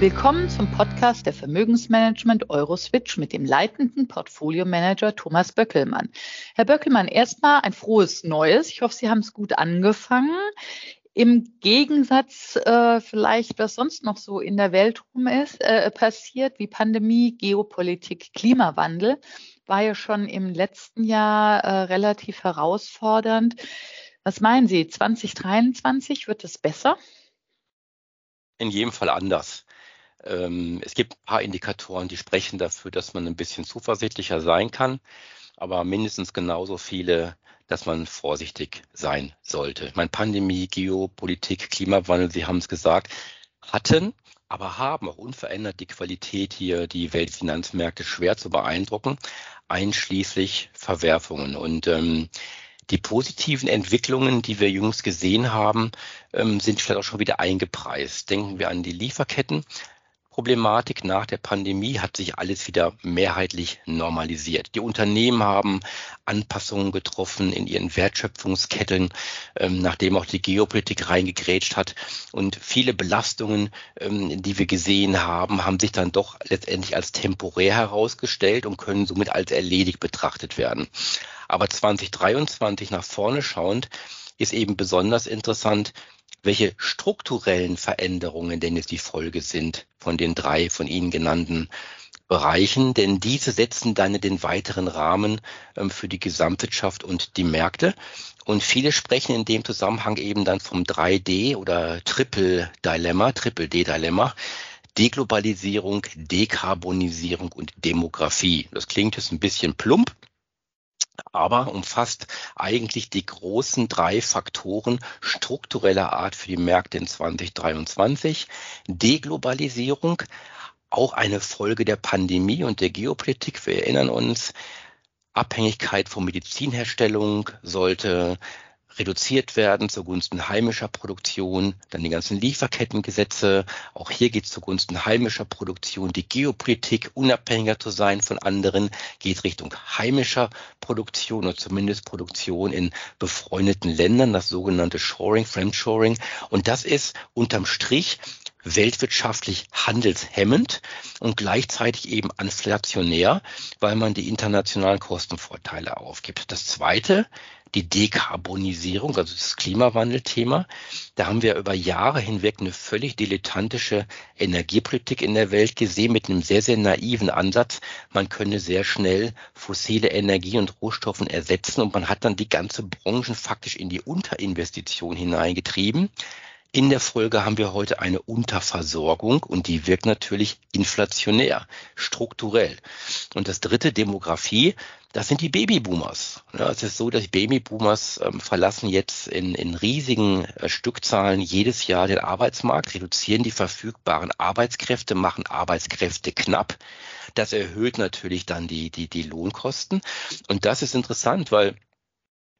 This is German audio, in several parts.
Willkommen zum Podcast der Vermögensmanagement Euroswitch mit dem leitenden Portfolio-Manager Thomas Böckelmann. Herr Böckelmann, erstmal ein frohes Neues. Ich hoffe, Sie haben es gut angefangen. Im Gegensatz äh, vielleicht, was sonst noch so in der Welt rum ist, äh, passiert, wie Pandemie, Geopolitik, Klimawandel, war ja schon im letzten Jahr äh, relativ herausfordernd. Was meinen Sie, 2023 wird es besser? In jedem Fall anders. Ähm, es gibt ein paar Indikatoren, die sprechen dafür, dass man ein bisschen zuversichtlicher sein kann, aber mindestens genauso viele, dass man vorsichtig sein sollte. Ich meine, Pandemie, Geopolitik, Klimawandel, Sie haben es gesagt, hatten, aber haben auch unverändert die Qualität hier, die Weltfinanzmärkte schwer zu beeindrucken, einschließlich Verwerfungen. Und ähm, die positiven Entwicklungen, die wir jüngst gesehen haben, ähm, sind vielleicht auch schon wieder eingepreist. Denken wir an die Lieferketten. Problematik nach der Pandemie hat sich alles wieder mehrheitlich normalisiert. Die Unternehmen haben Anpassungen getroffen in ihren Wertschöpfungsketten, ähm, nachdem auch die Geopolitik reingegrätscht hat. Und viele Belastungen, ähm, die wir gesehen haben, haben sich dann doch letztendlich als temporär herausgestellt und können somit als erledigt betrachtet werden. Aber 2023 nach vorne schauend ist eben besonders interessant, welche strukturellen Veränderungen denn jetzt die Folge sind von den drei von Ihnen genannten Bereichen, denn diese setzen dann den weiteren Rahmen ähm, für die Gesamtwirtschaft und die Märkte. Und viele sprechen in dem Zusammenhang eben dann vom 3D oder Triple Dilemma, Triple D Dilemma. Deglobalisierung, Dekarbonisierung und Demografie. Das klingt jetzt ein bisschen plump, aber umfasst eigentlich die großen drei Faktoren struktureller Art für die Märkte in 2023. Deglobalisierung, auch eine Folge der Pandemie und der Geopolitik. Wir erinnern uns, Abhängigkeit von Medizinherstellung sollte reduziert werden zugunsten heimischer Produktion, dann die ganzen Lieferkettengesetze. Auch hier geht es zugunsten heimischer Produktion. Die Geopolitik, unabhängiger zu sein von anderen, geht Richtung heimischer Produktion oder zumindest Produktion in befreundeten Ländern, das sogenannte Shoring, Friendshoring. Und das ist unterm Strich weltwirtschaftlich handelshemmend und gleichzeitig eben inflationär, weil man die internationalen Kostenvorteile aufgibt. Das Zweite die Dekarbonisierung, also das Klimawandelthema. Da haben wir über Jahre hinweg eine völlig dilettantische Energiepolitik in der Welt gesehen mit einem sehr, sehr naiven Ansatz. Man könne sehr schnell fossile Energie und Rohstoffen ersetzen und man hat dann die ganze Branchen faktisch in die Unterinvestition hineingetrieben. In der Folge haben wir heute eine Unterversorgung und die wirkt natürlich inflationär, strukturell. Und das dritte, Demografie, das sind die Babyboomers. Ja, es ist so, dass Babyboomers ähm, verlassen jetzt in, in riesigen äh, Stückzahlen jedes Jahr den Arbeitsmarkt, reduzieren die verfügbaren Arbeitskräfte, machen Arbeitskräfte knapp. Das erhöht natürlich dann die, die, die Lohnkosten. Und das ist interessant, weil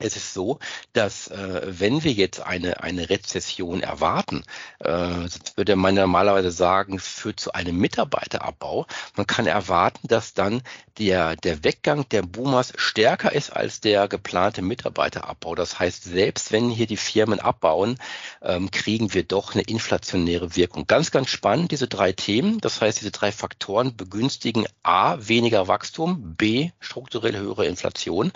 es ist so, dass äh, wenn wir jetzt eine, eine Rezession erwarten, äh, würde man normalerweise sagen, führt zu einem Mitarbeiterabbau. Man kann erwarten, dass dann der, der Weggang der Boomers stärker ist als der geplante Mitarbeiterabbau. Das heißt, selbst wenn hier die Firmen abbauen, ähm, kriegen wir doch eine inflationäre Wirkung. Ganz, ganz spannend, diese drei Themen. Das heißt, diese drei Faktoren begünstigen A, weniger Wachstum, B, strukturell höhere Inflation.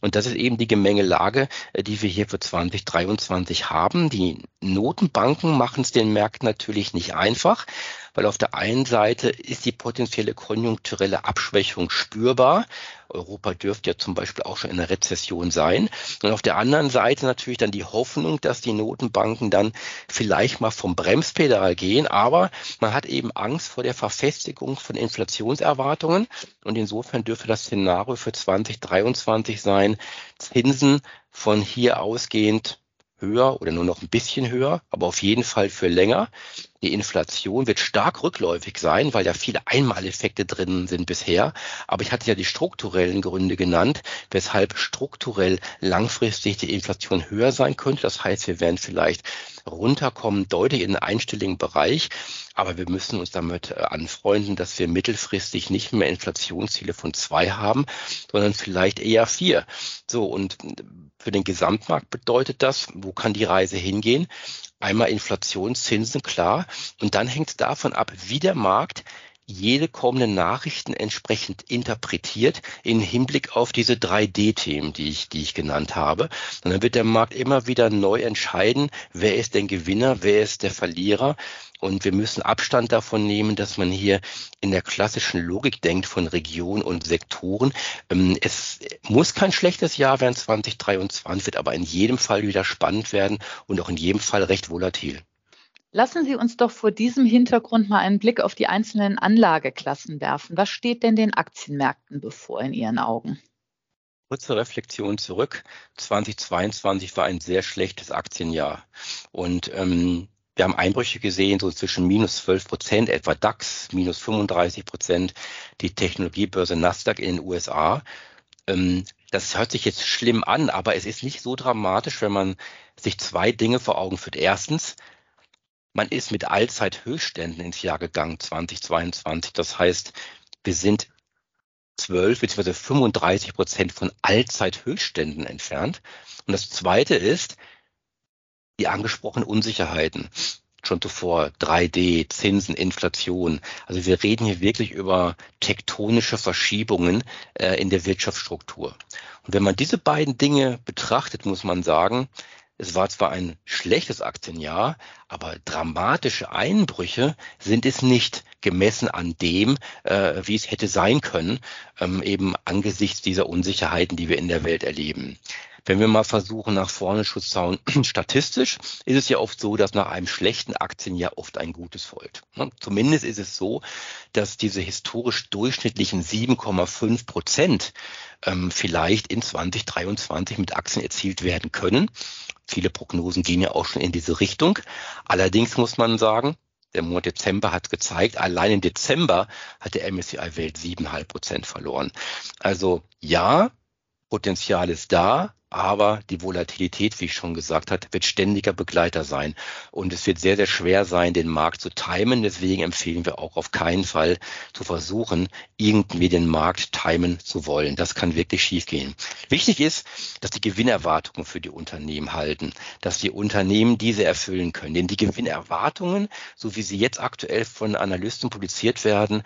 Und das ist eben die Gemenge Lage, äh, die wir hier für 2023 haben. Die Notenbanken machen es den Märkten natürlich nicht einfach, weil auf der einen Seite ist die potenzielle konjunkturelle Abschwächung spürbar. Europa dürfte ja zum Beispiel auch schon in einer Rezession sein. Und auf der anderen Seite natürlich dann die Hoffnung, dass die Notenbanken dann vielleicht mal vom Bremspedal gehen. Aber man hat eben Angst vor der Verfestigung von Inflationserwartungen. Und insofern dürfte das Szenario für 2023 sein, Zinsen von hier ausgehend höher oder nur noch ein bisschen höher, aber auf jeden Fall für länger. Die Inflation wird stark rückläufig sein, weil ja viele Einmaleffekte drin sind bisher. Aber ich hatte ja die strukturellen Gründe genannt, weshalb strukturell langfristig die Inflation höher sein könnte. Das heißt, wir werden vielleicht runterkommen, deutlich in den einstelligen Bereich. Aber wir müssen uns damit äh, anfreunden, dass wir mittelfristig nicht mehr Inflationsziele von zwei haben, sondern vielleicht eher vier. So, und für den Gesamtmarkt bedeutet das, wo kann die Reise hingehen? Einmal Inflationszinsen, klar. Und dann hängt es davon ab, wie der Markt jede kommende Nachrichten entsprechend interpretiert in Hinblick auf diese 3D-Themen, die ich, die ich genannt habe. Und dann wird der Markt immer wieder neu entscheiden, wer ist der Gewinner, wer ist der Verlierer. Und wir müssen Abstand davon nehmen, dass man hier in der klassischen Logik denkt von Regionen und Sektoren. Ähm, es muss kein schlechtes Jahr werden 2023, wird aber in jedem Fall wieder spannend werden und auch in jedem Fall recht volatil. Lassen Sie uns doch vor diesem Hintergrund mal einen Blick auf die einzelnen Anlageklassen werfen. Was steht denn den Aktienmärkten bevor in Ihren Augen? Kurze Reflexion zurück. 2022 war ein sehr schlechtes Aktienjahr. Und ähm, wir haben Einbrüche gesehen, so zwischen minus 12 Prozent, etwa DAX, minus 35 Prozent, die Technologiebörse Nasdaq in den USA. Ähm, das hört sich jetzt schlimm an, aber es ist nicht so dramatisch, wenn man sich zwei Dinge vor Augen führt. Erstens, man ist mit Allzeithöchstständen ins Jahr gegangen, 2022. Das heißt, wir sind 12 bzw. 35 Prozent von Allzeithöchstständen entfernt. Und das Zweite ist die angesprochenen Unsicherheiten. Schon zuvor 3D, Zinsen, Inflation. Also wir reden hier wirklich über tektonische Verschiebungen äh, in der Wirtschaftsstruktur. Und wenn man diese beiden Dinge betrachtet, muss man sagen, es war zwar ein schlechtes Aktienjahr, aber dramatische Einbrüche sind es nicht gemessen an dem, äh, wie es hätte sein können, ähm, eben angesichts dieser Unsicherheiten, die wir in der Welt erleben. Wenn wir mal versuchen, nach vorne zu schauen, statistisch ist es ja oft so, dass nach einem schlechten Aktienjahr oft ein gutes folgt. Ne? Zumindest ist es so, dass diese historisch durchschnittlichen 7,5 Prozent ähm, vielleicht in 2023 mit Aktien erzielt werden können. Viele Prognosen gehen ja auch schon in diese Richtung. Allerdings muss man sagen, der Monat Dezember hat gezeigt, allein im Dezember hat der MSCI Welt 7,5 Prozent verloren. Also ja, Potenzial ist da, aber die Volatilität, wie ich schon gesagt habe, wird ständiger Begleiter sein. Und es wird sehr, sehr schwer sein, den Markt zu timen. Deswegen empfehlen wir auch auf keinen Fall zu versuchen, irgendwie den Markt timen zu wollen. Das kann wirklich schiefgehen. Wichtig ist, dass die Gewinnerwartungen für die Unternehmen halten, dass die Unternehmen diese erfüllen können. Denn die Gewinnerwartungen, so wie sie jetzt aktuell von Analysten publiziert werden,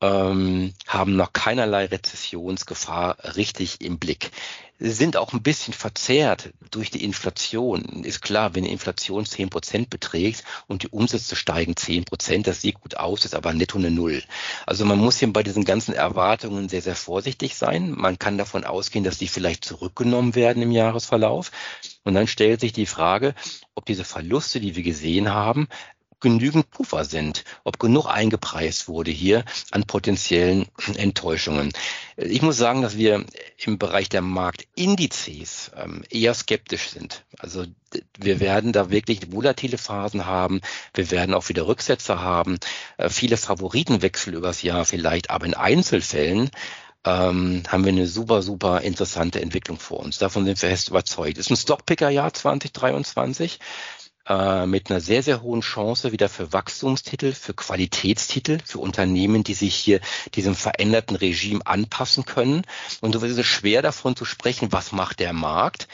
ähm, haben noch keinerlei Rezessionsgefahr richtig im Blick. Sind auch ein bisschen verzerrt durch die Inflation. Ist klar, wenn die Inflation zehn Prozent beträgt und die Umsätze steigen zehn Prozent, das sieht gut aus, ist aber netto eine Null. Also man muss hier bei diesen ganzen Erwartungen sehr, sehr vorsichtig sein. Man kann davon ausgehen, dass die vielleicht zurückgenommen werden im Jahresverlauf. Und dann stellt sich die Frage, ob diese Verluste, die wir gesehen haben, genügend Puffer sind, ob genug eingepreist wurde hier an potenziellen Enttäuschungen. Ich muss sagen, dass wir im Bereich der Marktindizes ähm, eher skeptisch sind. Also wir werden da wirklich volatile Phasen haben. Wir werden auch wieder Rücksetzer haben. Äh, viele Favoritenwechsel übers Jahr vielleicht, aber in Einzelfällen ähm, haben wir eine super, super interessante Entwicklung vor uns. Davon sind wir fest überzeugt. Es ist ein Stockpicker-Jahr 2023 äh, mit einer sehr, sehr hohen Chance wieder für Wachstumstitel, für Qualitätstitel, für Unternehmen, die sich hier diesem veränderten Regime anpassen können. Und so ist es schwer davon zu sprechen, was macht der Markt.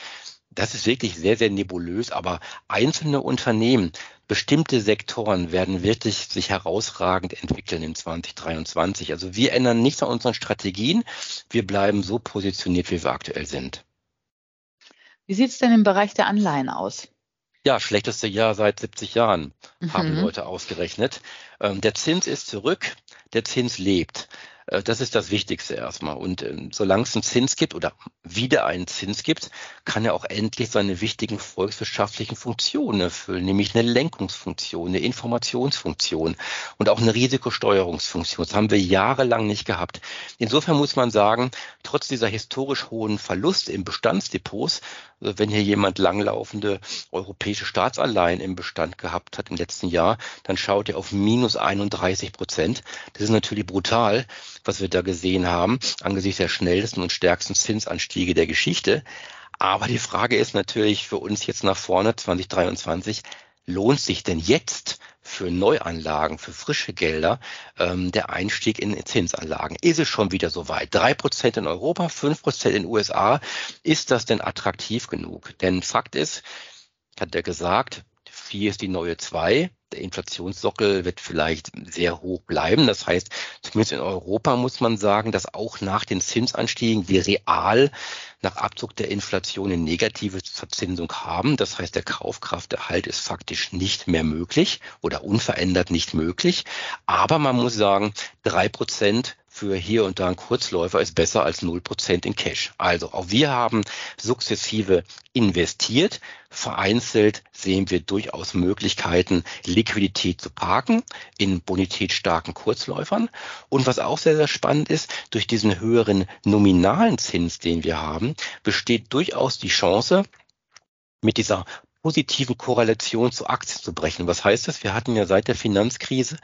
Das ist wirklich sehr, sehr nebulös, aber einzelne Unternehmen, bestimmte Sektoren werden wirklich sich herausragend entwickeln in 2023. Also wir ändern nichts an unseren Strategien. Wir bleiben so positioniert, wie wir aktuell sind. Wie sieht es denn im Bereich der Anleihen aus? Ja, schlechteste Jahr seit 70 Jahren, haben mhm. Leute ausgerechnet. Ähm, der Zins ist zurück, der Zins lebt. Äh, das ist das Wichtigste erstmal. Und ähm, solange es einen Zins gibt oder wieder einen Zins gibt, kann er auch endlich seine wichtigen volkswirtschaftlichen Funktionen erfüllen, nämlich eine Lenkungsfunktion, eine Informationsfunktion und auch eine Risikosteuerungsfunktion. Das haben wir jahrelang nicht gehabt. Insofern muss man sagen, trotz dieser historisch hohen Verluste im Bestandsdepots, also wenn hier jemand langlaufende europäische Staatsanleihen im Bestand gehabt hat im letzten Jahr, dann schaut er auf minus 31 Prozent. Das ist natürlich brutal was wir da gesehen haben, angesichts der schnellsten und stärksten Zinsanstiege der Geschichte. Aber die Frage ist natürlich für uns jetzt nach vorne 2023, lohnt sich denn jetzt für Neuanlagen, für frische Gelder ähm, der Einstieg in Zinsanlagen? Ist es schon wieder so weit? Drei Prozent in Europa, fünf Prozent in USA. Ist das denn attraktiv genug? Denn Fakt ist, hat er gesagt, vier ist die neue zwei der Inflationssockel wird vielleicht sehr hoch bleiben. Das heißt, zumindest in Europa muss man sagen, dass auch nach den Zinsanstiegen wir real nach Abzug der Inflation eine negative Verzinsung haben. Das heißt, der Kaufkrafterhalt ist faktisch nicht mehr möglich oder unverändert nicht möglich. Aber man muss sagen, drei Prozent für hier und da ein Kurzläufer ist besser als 0% in Cash. Also auch wir haben sukzessive investiert. Vereinzelt sehen wir durchaus Möglichkeiten, Liquidität zu parken in bonitätsstarken Kurzläufern. Und was auch sehr, sehr spannend ist, durch diesen höheren nominalen Zins, den wir haben, besteht durchaus die Chance, mit dieser positiven Korrelation zu Aktien zu brechen. Was heißt das? Wir hatten ja seit der Finanzkrise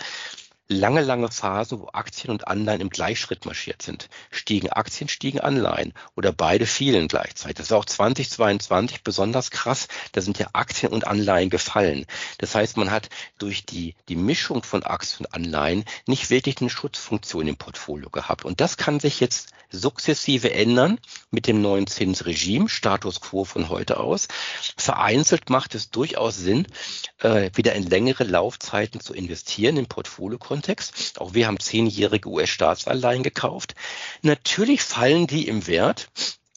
lange, lange Phasen, wo Aktien und Anleihen im Gleichschritt marschiert sind. Stiegen Aktien, stiegen Anleihen oder beide fielen gleichzeitig. Das war auch 2022 besonders krass. Da sind ja Aktien und Anleihen gefallen. Das heißt, man hat durch die, die Mischung von Aktien und Anleihen nicht wirklich eine Schutzfunktion im Portfolio gehabt. Und das kann sich jetzt sukzessive ändern mit dem neuen Zinsregime, Status quo von heute aus. Vereinzelt macht es durchaus Sinn, äh, wieder in längere Laufzeiten zu investieren im Portfolio-Kontext. Auch wir haben zehnjährige US-Staatsanleihen gekauft. Natürlich fallen die im Wert,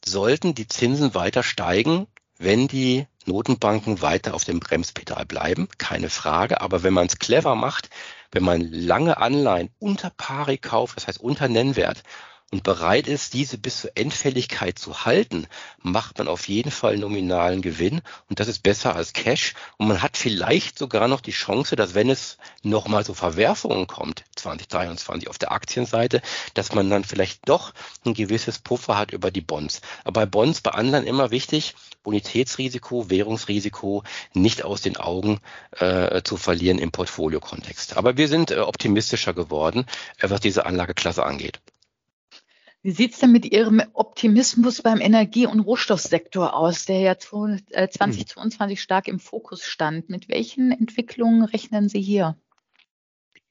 sollten die Zinsen weiter steigen, wenn die Notenbanken weiter auf dem Bremspedal bleiben, keine Frage. Aber wenn man es clever macht, wenn man lange Anleihen unter pari kauft, das heißt unter Nennwert, und bereit ist, diese bis zur Endfälligkeit zu halten, macht man auf jeden Fall nominalen Gewinn und das ist besser als Cash und man hat vielleicht sogar noch die Chance, dass wenn es nochmal zu Verwerfungen kommt, 2023 auf der Aktienseite, dass man dann vielleicht doch ein gewisses Puffer hat über die Bonds. Aber bei Bonds, bei anderen immer wichtig, Bonitätsrisiko, Währungsrisiko nicht aus den Augen äh, zu verlieren im Portfolio-Kontext. Aber wir sind äh, optimistischer geworden, äh, was diese Anlageklasse angeht. Wie sieht's denn mit Ihrem Optimismus beim Energie- und Rohstoffsektor aus, der ja 2022 äh, hm. stark im Fokus stand? Mit welchen Entwicklungen rechnen Sie hier?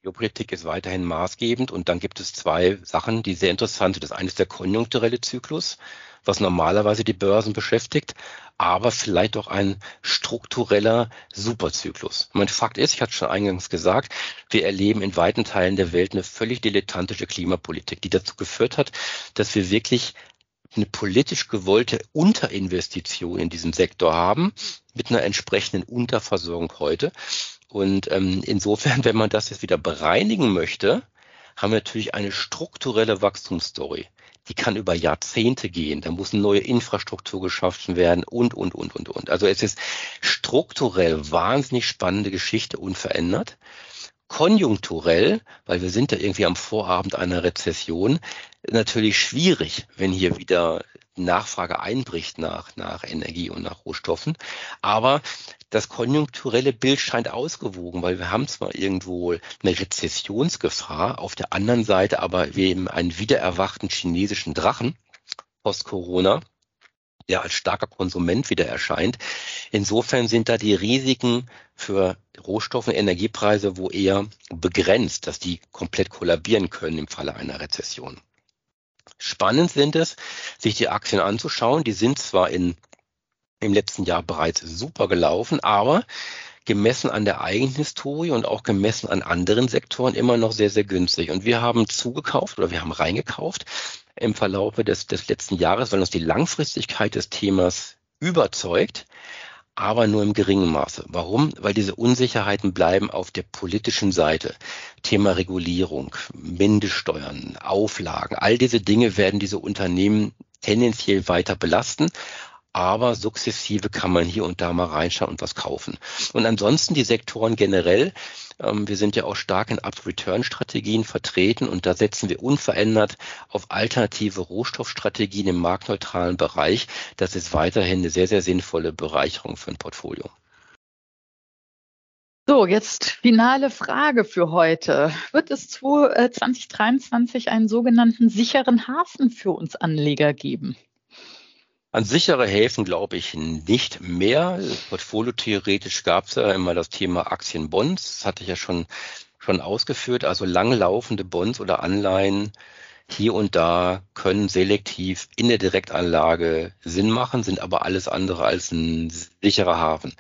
Geopolitik ist weiterhin maßgebend und dann gibt es zwei Sachen, die sehr interessant sind. Das eine ist der konjunkturelle Zyklus was normalerweise die Börsen beschäftigt, aber vielleicht auch ein struktureller Superzyklus. Mein Fakt ist, ich hatte schon eingangs gesagt, wir erleben in weiten Teilen der Welt eine völlig dilettantische Klimapolitik, die dazu geführt hat, dass wir wirklich eine politisch gewollte Unterinvestition in diesem Sektor haben, mit einer entsprechenden Unterversorgung heute. Und ähm, insofern, wenn man das jetzt wieder bereinigen möchte, haben wir natürlich eine strukturelle Wachstumsstory die kann über Jahrzehnte gehen. Da muss eine neue Infrastruktur geschaffen werden und, und, und, und, und. Also es ist strukturell wahnsinnig spannende Geschichte unverändert. Konjunkturell, weil wir sind ja irgendwie am Vorabend einer Rezession, natürlich schwierig, wenn hier wieder Nachfrage einbricht nach, nach Energie und nach Rohstoffen. Aber das konjunkturelle Bild scheint ausgewogen, weil wir haben zwar irgendwo eine Rezessionsgefahr, auf der anderen Seite aber eben einen wiedererwachten chinesischen Drachen post-Corona, der als starker Konsument wieder erscheint. Insofern sind da die Risiken für Rohstoff- und Energiepreise wo eher begrenzt, dass die komplett kollabieren können im Falle einer Rezession. Spannend sind es, sich die Aktien anzuschauen. Die sind zwar in im letzten Jahr bereits super gelaufen, aber gemessen an der eigenen Historie und auch gemessen an anderen Sektoren immer noch sehr, sehr günstig. Und wir haben zugekauft oder wir haben reingekauft im Verlaufe des, des letzten Jahres, weil uns die Langfristigkeit des Themas überzeugt, aber nur im geringen Maße. Warum? Weil diese Unsicherheiten bleiben auf der politischen Seite. Thema Regulierung, Mindeststeuern, Auflagen, all diese Dinge werden diese Unternehmen tendenziell weiter belasten aber sukzessive kann man hier und da mal reinschauen und was kaufen. Und ansonsten die Sektoren generell, ähm, wir sind ja auch stark in Up-Return-Strategien vertreten und da setzen wir unverändert auf alternative Rohstoffstrategien im marktneutralen Bereich. Das ist weiterhin eine sehr, sehr sinnvolle Bereicherung für ein Portfolio. So, jetzt finale Frage für heute. Wird es 2023 einen sogenannten sicheren Hafen für uns Anleger geben? An sichere Häfen glaube ich nicht mehr. Portfolio theoretisch gab es ja immer das Thema Aktienbonds. Das hatte ich ja schon, schon ausgeführt. Also langlaufende Bonds oder Anleihen hier und da können selektiv in der Direktanlage Sinn machen, sind aber alles andere als ein sicherer Hafen.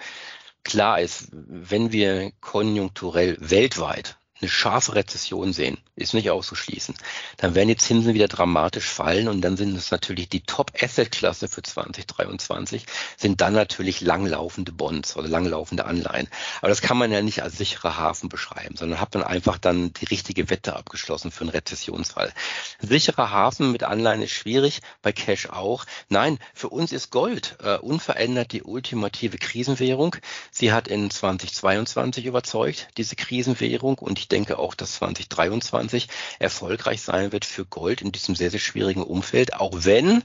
Klar ist, wenn wir konjunkturell weltweit eine scharfe Rezession sehen, ist nicht auszuschließen, dann werden die Zinsen wieder dramatisch fallen und dann sind es natürlich die Top-Asset-Klasse für 2023, sind dann natürlich langlaufende Bonds oder langlaufende Anleihen. Aber das kann man ja nicht als sicherer Hafen beschreiben, sondern hat man einfach dann die richtige Wette abgeschlossen für einen Rezessionsfall. sicherer Hafen mit Anleihen ist schwierig, bei Cash auch. Nein, für uns ist Gold äh, unverändert die ultimative Krisenwährung. Sie hat in 2022 überzeugt, diese Krisenwährung, und ich denke auch, dass 2023 erfolgreich sein wird für Gold in diesem sehr, sehr schwierigen Umfeld, auch wenn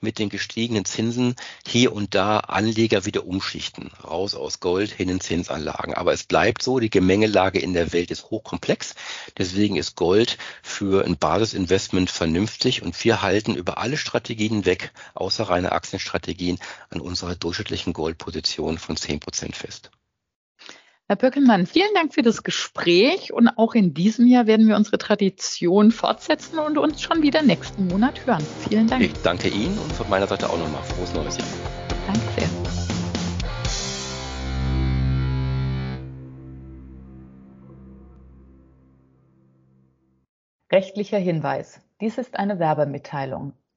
mit den gestiegenen Zinsen hier und da Anleger wieder umschichten, raus aus Gold hin in Zinsanlagen. Aber es bleibt so, die Gemengelage in der Welt ist hochkomplex. Deswegen ist Gold für ein Basisinvestment vernünftig und wir halten über alle Strategien weg, außer reine Aktienstrategien, an unserer durchschnittlichen Goldposition von 10 Prozent fest. Herr Böckelmann, vielen Dank für das Gespräch und auch in diesem Jahr werden wir unsere Tradition fortsetzen und uns schon wieder nächsten Monat hören. Vielen Dank. Ich danke Ihnen und von meiner Seite auch nochmal frohes neues Jahr. Danke sehr. Rechtlicher Hinweis. Dies ist eine Werbemitteilung.